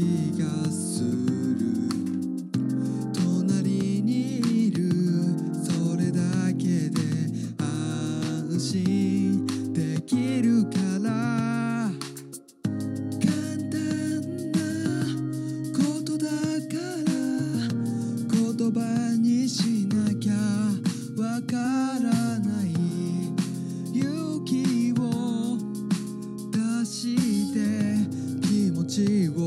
気がする隣にいるそれだけで安心できるから。簡単なことだから。言葉にしなきゃわからない勇気を出して気持ちを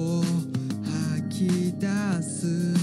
き出す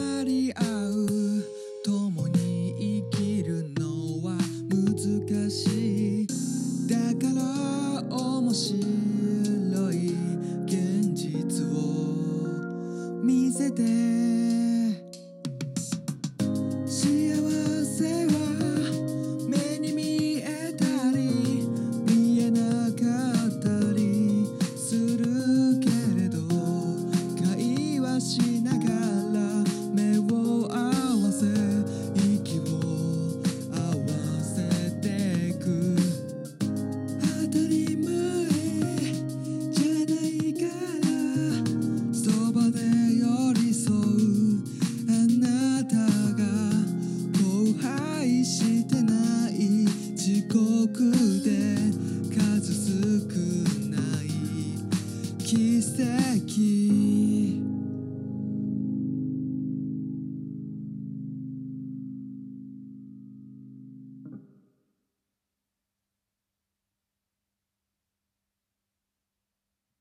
there. 数少ない奇跡。